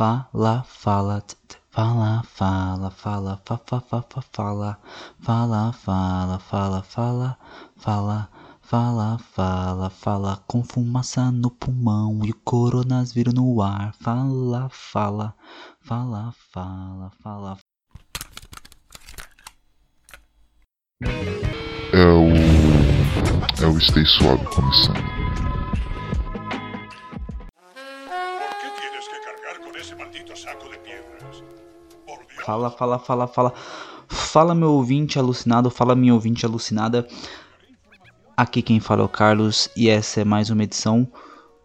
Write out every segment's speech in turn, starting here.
fala, fala, fala, fala, fala, fa, fa, fa, fa, fala, fala, fala, fala, fala, fala, fala, fala, fala, com fumaça no pulmão e coronavírus no ar, fala, fala, fala, fala, fala. É o. É o Stay Suave começando. Fala, fala, fala, fala. Fala, meu ouvinte alucinado, fala, minha ouvinte alucinada. Aqui quem fala é o Carlos e essa é mais uma edição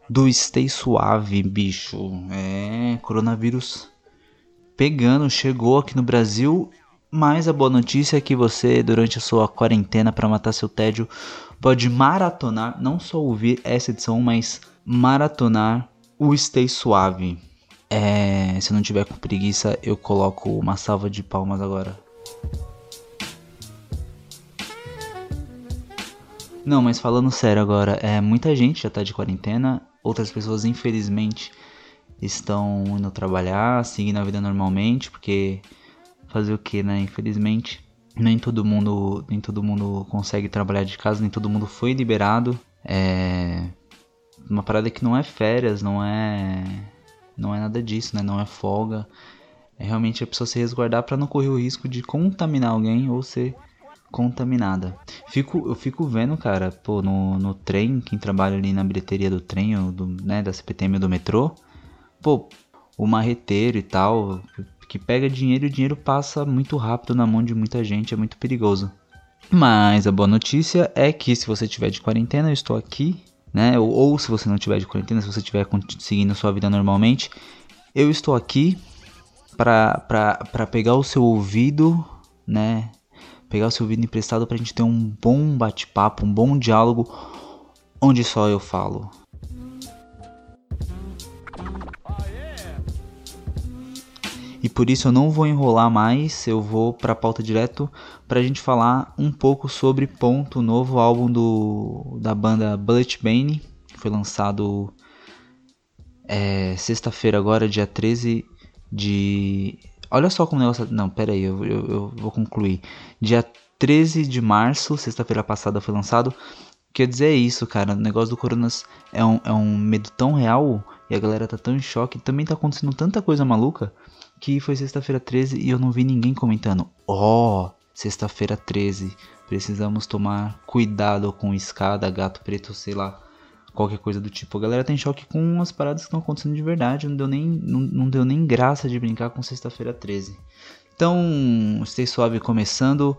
do Stay Suave, bicho. É, coronavírus pegando, chegou aqui no Brasil. Mas a boa notícia é que você, durante a sua quarentena para matar seu tédio, pode maratonar, não só ouvir essa edição, mas maratonar o Stay Suave. É, se não tiver com preguiça, eu coloco uma salva de palmas agora. Não, mas falando sério agora, é, muita gente já tá de quarentena, outras pessoas infelizmente estão indo trabalhar, seguindo a vida normalmente, porque fazer o que, né? Infelizmente, nem todo mundo, nem todo mundo consegue trabalhar de casa, nem todo mundo foi liberado. É uma parada que não é férias, não é não é nada disso, né? Não é folga. É realmente a pessoa se resguardar para não correr o risco de contaminar alguém ou ser contaminada. Fico, eu fico vendo, cara, pô, no, no trem, quem trabalha ali na bilheteria do trem, ou do, né, da CPTM ou do metrô, pô, o marreteiro e tal, que pega dinheiro e o dinheiro passa muito rápido na mão de muita gente, é muito perigoso. Mas a boa notícia é que se você tiver de quarentena, eu estou aqui, né? Ou, ou se você não tiver de quarentena, se você estiver seguindo sua vida normalmente, eu estou aqui para pegar o seu ouvido, né? Pegar o seu ouvido emprestado pra gente ter um bom bate-papo, um bom diálogo onde só eu falo. Por isso eu não vou enrolar mais, eu vou para a pauta direto para a gente falar um pouco sobre Ponto, o novo álbum do, da banda Bullet Bane, que foi lançado é, sexta-feira agora, dia 13 de... Olha só como o negócio... Não, pera aí, eu, eu, eu vou concluir. Dia 13 de março, sexta-feira passada foi lançado. Quer dizer é isso, cara, o negócio do Coronas é um, é um medo tão real e a galera tá tão em choque, também tá acontecendo tanta coisa maluca que foi sexta-feira 13 e eu não vi ninguém comentando. Ó, oh, sexta-feira 13, precisamos tomar cuidado com escada, gato preto, sei lá, qualquer coisa do tipo. A galera tem choque com as paradas que estão acontecendo de verdade, não deu nem, não, não deu nem graça de brincar com sexta-feira 13. Então, Stay Suave começando,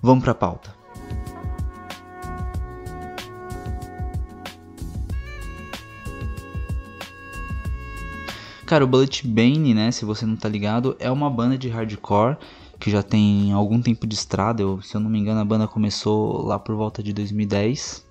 vamos pra pauta. Cara, o Bullet Bane, né, se você não tá ligado, é uma banda de hardcore que já tem algum tempo de estrada. Eu, se eu não me engano, a banda começou lá por volta de 2010.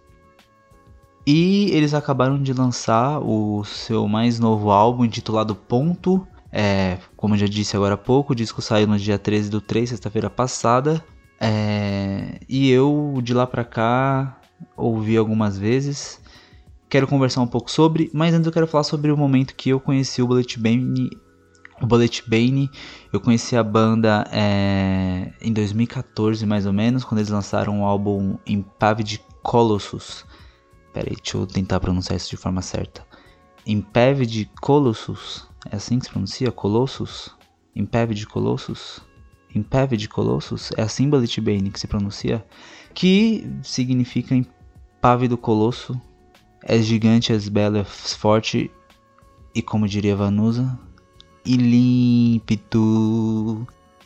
E eles acabaram de lançar o seu mais novo álbum intitulado Ponto. É, como eu já disse agora há pouco, o disco saiu no dia 13 do 3, sexta-feira passada. É, e eu de lá pra cá ouvi algumas vezes quero conversar um pouco sobre, mas antes eu quero falar sobre o momento que eu conheci o Bullet Bane. O Bullet Bane, eu conheci a banda é, em 2014 mais ou menos, quando eles lançaram o álbum Impaved Colossus. Pera aí, deixa eu tentar pronunciar isso de forma certa. Impaved Colossus, é assim que se pronuncia? Colossus? Impaved Colossus? Impaved Colossus? É assim Bullet Bane que se pronuncia? Que significa impávido colosso És gigante, és belo, és forte e, como diria Vanusa, e.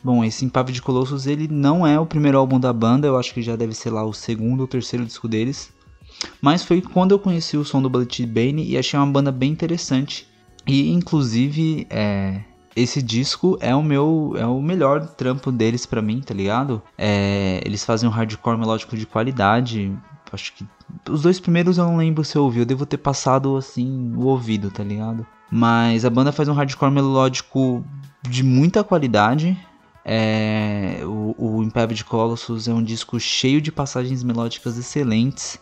Bom, esse Impave de Colossus ele não é o primeiro álbum da banda, eu acho que já deve ser lá o segundo ou terceiro disco deles. Mas foi quando eu conheci o som do Bullet Bane e achei uma banda bem interessante. E inclusive, é, esse disco é o meu é o melhor trampo deles para mim, tá ligado? É, eles fazem um hardcore melódico de qualidade, acho que os dois primeiros eu não lembro se eu ouvi, eu devo ter passado assim o ouvido, tá ligado? Mas a banda faz um hardcore melódico de muita qualidade. É, o, o Impaved Colossus é um disco cheio de passagens melódicas excelentes,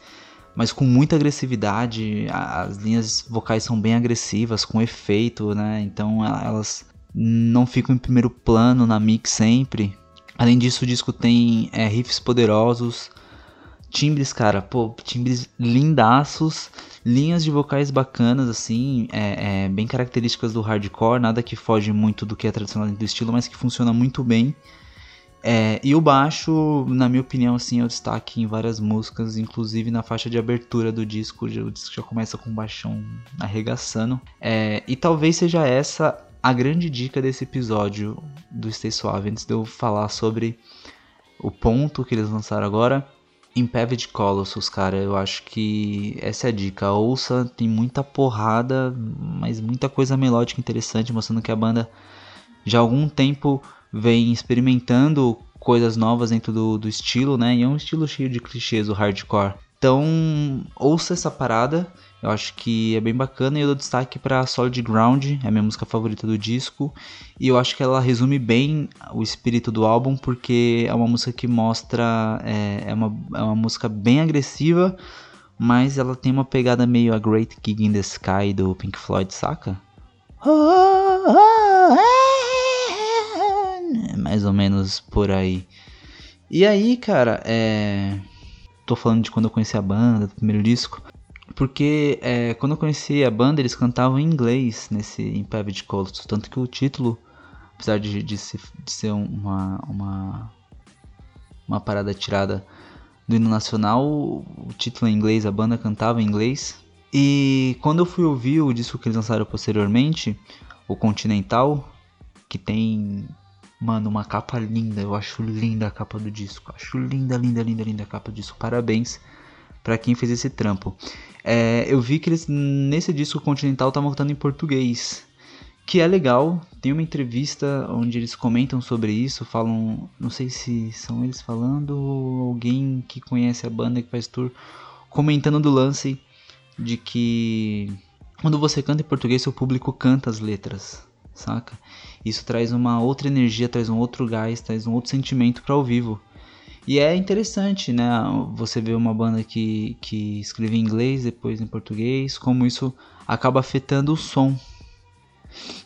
mas com muita agressividade. As linhas vocais são bem agressivas, com efeito, né? Então elas não ficam em primeiro plano na mix sempre. Além disso, o disco tem é, riffs poderosos, timbres, cara, pô, timbres lindaços, linhas de vocais bacanas, assim, é, é, bem características do hardcore, nada que foge muito do que é tradicional do estilo, mas que funciona muito bem. É, e o baixo, na minha opinião, assim, é o destaque em várias músicas, inclusive na faixa de abertura do disco, o disco já começa com um baixão arregaçando. É, e talvez seja essa a grande dica desse episódio do Stay Suave, antes de eu falar sobre o ponto que eles lançaram agora. Impaved Colossus, cara, eu acho que essa é a dica. Ouça, tem muita porrada, mas muita coisa melódica interessante, mostrando que a banda já há algum tempo vem experimentando coisas novas dentro do, do estilo, né? E é um estilo cheio de clichês, o hardcore. Então, ouça essa parada, eu acho que é bem bacana e eu dou destaque para Solid Ground, é a minha música favorita do disco, e eu acho que ela resume bem o espírito do álbum, porque é uma música que mostra, é, é, uma, é uma música bem agressiva, mas ela tem uma pegada meio a Great Gig in the Sky do Pink Floyd, saca? Oh, mais ou menos por aí. E aí, cara, é. Tô falando de quando eu conheci a banda, do primeiro disco. Porque é, quando eu conheci a banda, eles cantavam em inglês nesse Impaved Colossus. Tanto que o título, apesar de, de, ser, de ser uma, uma, uma parada tirada do hino nacional, o título é em inglês, a banda cantava em inglês. E quando eu fui ouvir o disco que eles lançaram posteriormente, o Continental, que tem Mano, uma capa linda. Eu acho linda a capa do disco. Acho linda, linda, linda, linda a capa do disco. Parabéns para quem fez esse trampo. É, eu vi que eles nesse disco Continental estavam cantando em português. Que é legal. Tem uma entrevista onde eles comentam sobre isso. Falam. Não sei se são eles falando ou alguém que conhece a banda que faz tour. Comentando do lance de que quando você canta em português, seu público canta as letras saca? Isso traz uma outra energia, traz um outro gás, traz um outro sentimento para ao vivo. E é interessante, né? Você vê uma banda que, que escreve em inglês, depois em português, como isso acaba afetando o som.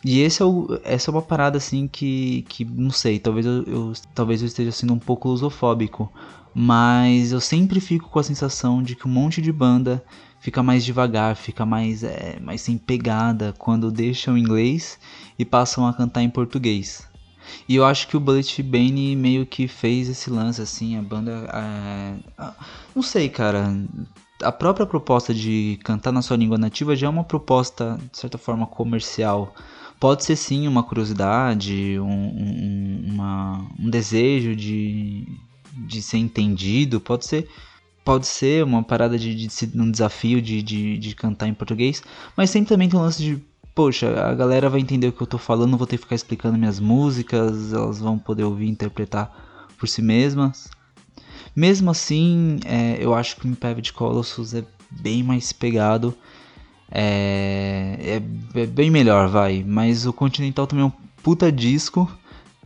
E esse é o, essa é uma parada assim que, que não sei, talvez eu, eu, talvez eu esteja sendo um pouco lusofóbico, mas eu sempre fico com a sensação de que um monte de banda fica mais devagar, fica mais, é, mais sem pegada quando deixam inglês e passam a cantar em português. E eu acho que o Bullet Bane meio que fez esse lance, assim, a banda. É... Não sei, cara. A própria proposta de cantar na sua língua nativa já é uma proposta, de certa forma, comercial. Pode ser sim uma curiosidade, um, um, uma, um desejo de, de ser entendido, pode ser pode ser uma parada de, de, de um desafio de, de, de, cantar em português, mas sempre também tem um lance de, poxa, a galera vai entender o que eu tô falando, vou ter que ficar explicando minhas músicas, elas vão poder ouvir e interpretar por si mesmas. Mesmo assim, é, eu acho que o Impaved Colossus é bem mais pegado, é, é, é bem melhor, vai, mas o Continental também é um puta disco,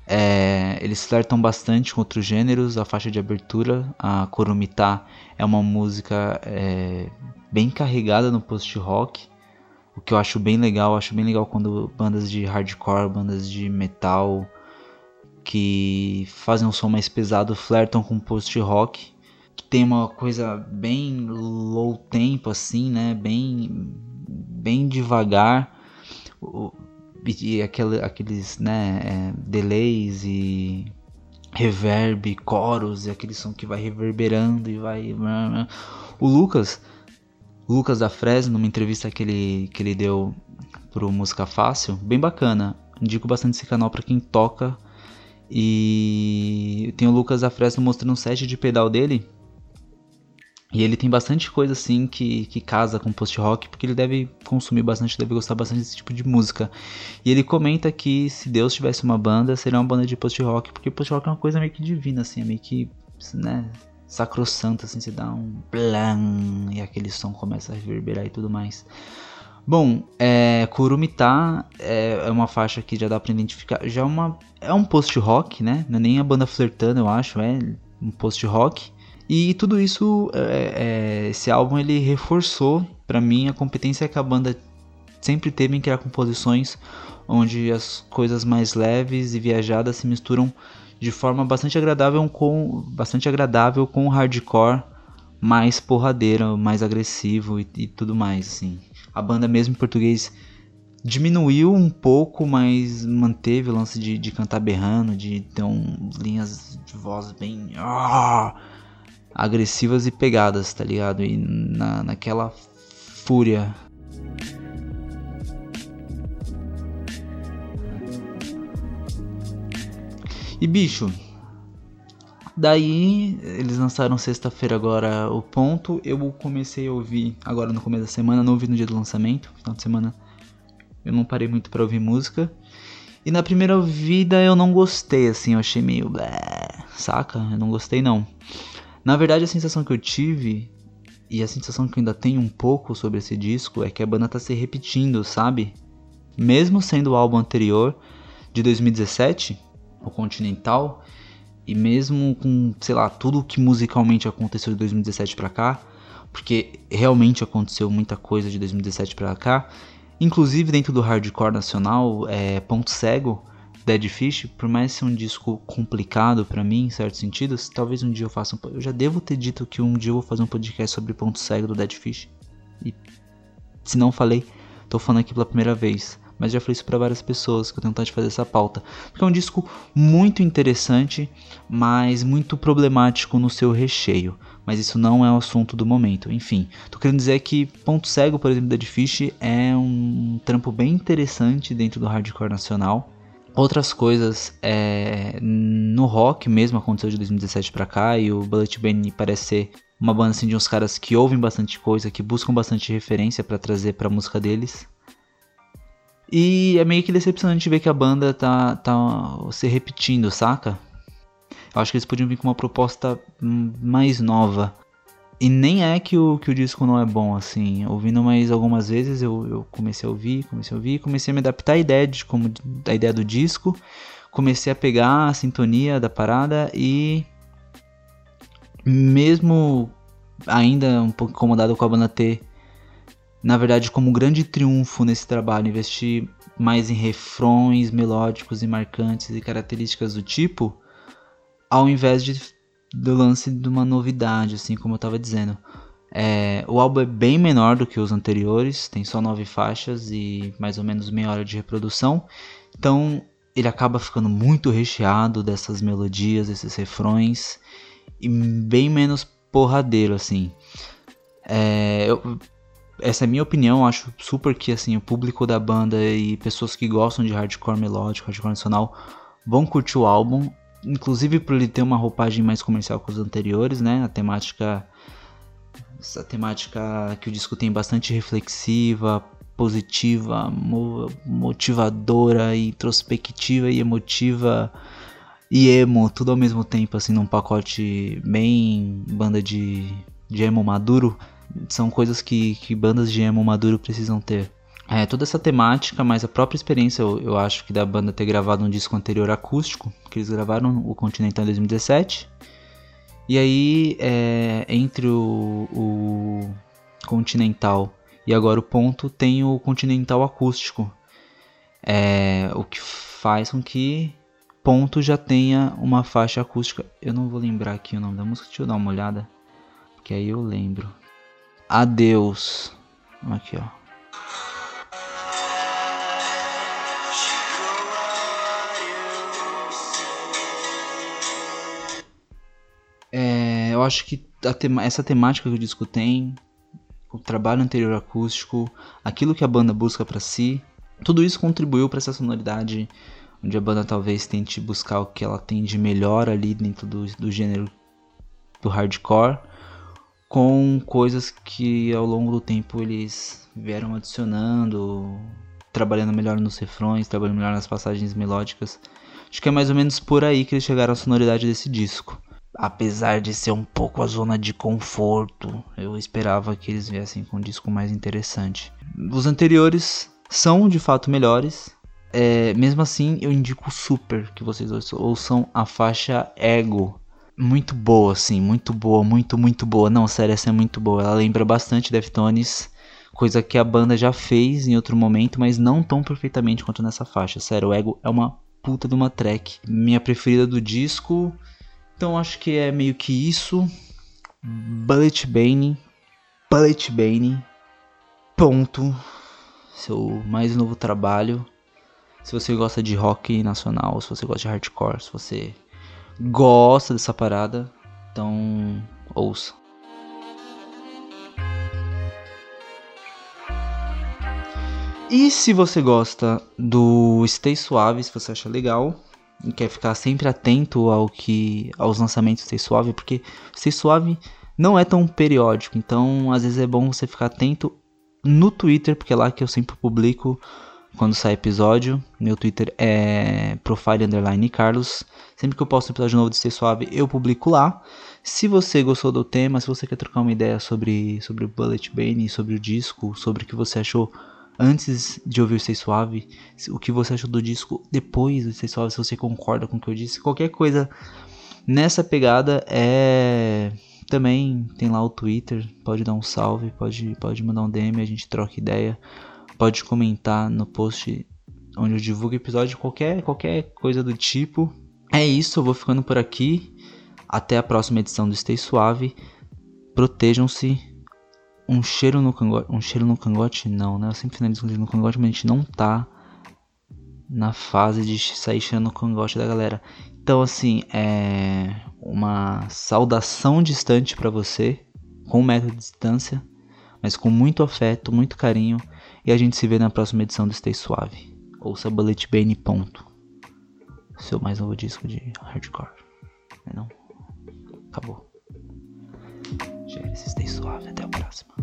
é, eles flertam bastante com outros gêneros. A faixa de abertura, a Kurumita, é uma música é, bem carregada no post-rock. O que eu acho bem legal. acho bem legal quando bandas de hardcore, bandas de metal que fazem um som mais pesado flertam com post-rock. Que tem uma coisa bem low tempo assim, né? Bem, bem devagar e aquele, aqueles né, é, delays e reverb, coros e aquele som que vai reverberando e vai. O Lucas, Lucas da Fresno, numa entrevista que ele, que ele deu pro Música Fácil, bem bacana. Indico bastante esse canal para quem toca. E tem o Lucas da Fresno mostrando um set de pedal dele e ele tem bastante coisa assim que, que casa com post-rock, porque ele deve consumir bastante, deve gostar bastante desse tipo de música. E ele comenta que se Deus tivesse uma banda, seria uma banda de post-rock, porque post-rock é uma coisa meio que divina, assim, é meio que, né, sacrossanta, assim, se dá um blam, e aquele som começa a reverberar e tudo mais. Bom, é, Kurumita é, é uma faixa que já dá pra identificar, já é uma, é um post-rock, né, não é nem a banda flertando, eu acho, é um post-rock E tudo isso, é, é, esse álbum ele reforçou para mim a competência que a banda sempre teve em criar composições onde as coisas mais leves e viajadas se misturam de forma bastante agradável com bastante agradável com hardcore mais porradeiro, mais agressivo e, e tudo mais assim. A banda mesmo em português diminuiu um pouco, mas manteve o lance de, de cantar berrando, de ter um, linhas de voz bem ah, agressivas e pegadas, tá ligado? E na, naquela fúria. E bicho, daí eles lançaram sexta-feira agora o ponto. Eu comecei a ouvir agora no começo da semana, não ouvi no dia do lançamento, final de semana eu não parei muito para ouvir música. E na primeira ouvida eu não gostei, assim, eu achei meio. Saca? Eu não gostei não. Na verdade, a sensação que eu tive, e a sensação que eu ainda tenho um pouco sobre esse disco, é que a banda tá se repetindo, sabe? Mesmo sendo o álbum anterior, de 2017, o Continental, e mesmo com, sei lá, tudo que musicalmente aconteceu de 2017 para cá, porque realmente aconteceu muita coisa de 2017 para cá, Inclusive dentro do hardcore nacional, é, Ponto Cego, Dead Fish, por mais ser um disco complicado para mim em certos sentidos, talvez um dia eu faça um, eu já devo ter dito que um dia eu vou fazer um podcast sobre Ponto Cego do Dead Fish. E se não falei, tô falando aqui pela primeira vez, mas já falei isso para várias pessoas que eu tenho vontade de fazer essa pauta, porque é um disco muito interessante, mas muito problemático no seu recheio mas isso não é o assunto do momento. Enfim, tô querendo dizer que Ponto Cego, por exemplo, da Fish é um trampo bem interessante dentro do hardcore nacional. Outras coisas, é, no rock mesmo aconteceu de 2017 para cá e o Bullet Bane parece ser uma banda assim, de uns caras que ouvem bastante coisa, que buscam bastante referência para trazer para a música deles. E é meio que decepcionante ver que a banda tá, tá se repetindo, saca? Eu acho que eles podiam vir com uma proposta mais nova. E nem é que o, que o disco não é bom, assim. Ouvindo mais algumas vezes, eu, eu comecei a ouvir, comecei a ouvir, comecei a me adaptar à ideia, de como, à ideia do disco. Comecei a pegar a sintonia da parada e. Mesmo ainda um pouco incomodado com a banda ter, na verdade, como grande triunfo nesse trabalho, investir mais em refrões melódicos e marcantes e características do tipo ao invés de, do lance de uma novidade, assim como eu estava dizendo. É, o álbum é bem menor do que os anteriores, tem só nove faixas e mais ou menos meia hora de reprodução. Então ele acaba ficando muito recheado dessas melodias, desses refrões e bem menos porradeiro assim. É, eu, essa é a minha opinião, acho super que assim o público da banda e pessoas que gostam de hardcore melódico, hardcore nacional vão curtir o álbum inclusive por ele ter uma roupagem mais comercial que os anteriores, né? A temática essa temática que o disco tem bastante reflexiva, positiva, motivadora, introspectiva e emotiva e emo, tudo ao mesmo tempo, assim, num pacote bem banda de, de emo maduro. São coisas que, que bandas de emo maduro precisam ter. É, toda essa temática, mas a própria experiência, eu, eu, acho que da banda ter gravado um disco anterior acústico, que eles gravaram o Continental em 2017. E aí, é, entre o, o, Continental e agora o Ponto, tem o Continental acústico. É, o que faz com que Ponto já tenha uma faixa acústica. Eu não vou lembrar aqui o nome da música, deixa eu dar uma olhada, que aí eu lembro. Adeus. Aqui, ó. eu acho que tema, essa temática que o disco tem, o trabalho anterior acústico, aquilo que a banda busca para si, tudo isso contribuiu para essa sonoridade onde a banda talvez tente buscar o que ela tem de melhor ali dentro do, do gênero do hardcore, com coisas que ao longo do tempo eles vieram adicionando, trabalhando melhor nos refrões, trabalhando melhor nas passagens melódicas. Acho que é mais ou menos por aí que eles chegaram à sonoridade desse disco apesar de ser um pouco a zona de conforto, eu esperava que eles viessem com um disco mais interessante. Os anteriores são de fato melhores. É, mesmo assim, eu indico super que vocês ouçam a faixa Ego. Muito boa, assim, muito boa, muito, muito boa. Não, sério, essa é muito boa. Ela lembra bastante Deftones, coisa que a banda já fez em outro momento, mas não tão perfeitamente quanto nessa faixa. Sério, o Ego é uma puta de uma track. Minha preferida do disco. Então acho que é meio que isso. Bullet Bane. Bullet Bane. Ponto. Seu mais novo trabalho. Se você gosta de rock nacional, se você gosta de hardcore, se você gosta dessa parada, então ouça. E se você gosta do Stay Suave, se você acha legal e quer ficar sempre atento ao que aos lançamentos do Stay Suave, porque Stay Suave não é tão periódico, então às vezes é bom você ficar atento no Twitter, porque é lá que eu sempre publico quando sai episódio. Meu Twitter é profile underline Carlos. Sempre que eu posto um episódio novo de Stay Suave, eu publico lá. Se você gostou do tema, se você quer trocar uma ideia sobre, sobre o Bullet Bane, sobre o disco, sobre o que você achou antes de ouvir o Stay Suave, o que você achou do disco depois do Stay Suave, se você concorda com o que eu disse, qualquer coisa nessa pegada é também tem lá o Twitter, pode dar um salve, pode pode mandar um DM, a gente troca ideia, pode comentar no post onde eu divulgo episódio, qualquer qualquer coisa do tipo. É isso, eu vou ficando por aqui. Até a próxima edição do Stay Suave. Protejam-se um cheiro no cangote. Um cheiro no cangote, não, né? Eu sempre finalizo um cheiro no cangote, mas a gente não tá na fase de sair cheirando no cangote da galera. Então, assim, é uma saudação distante para você, com um metro de distância, mas com muito afeto, muito carinho. E a gente se vê na próxima edição do Stay Suave. Ouça Bullet Bane, ponto. Seu mais novo disco de hardcore. Não, é não? Acabou. Gênesis, Stay Suave. Até a próxima.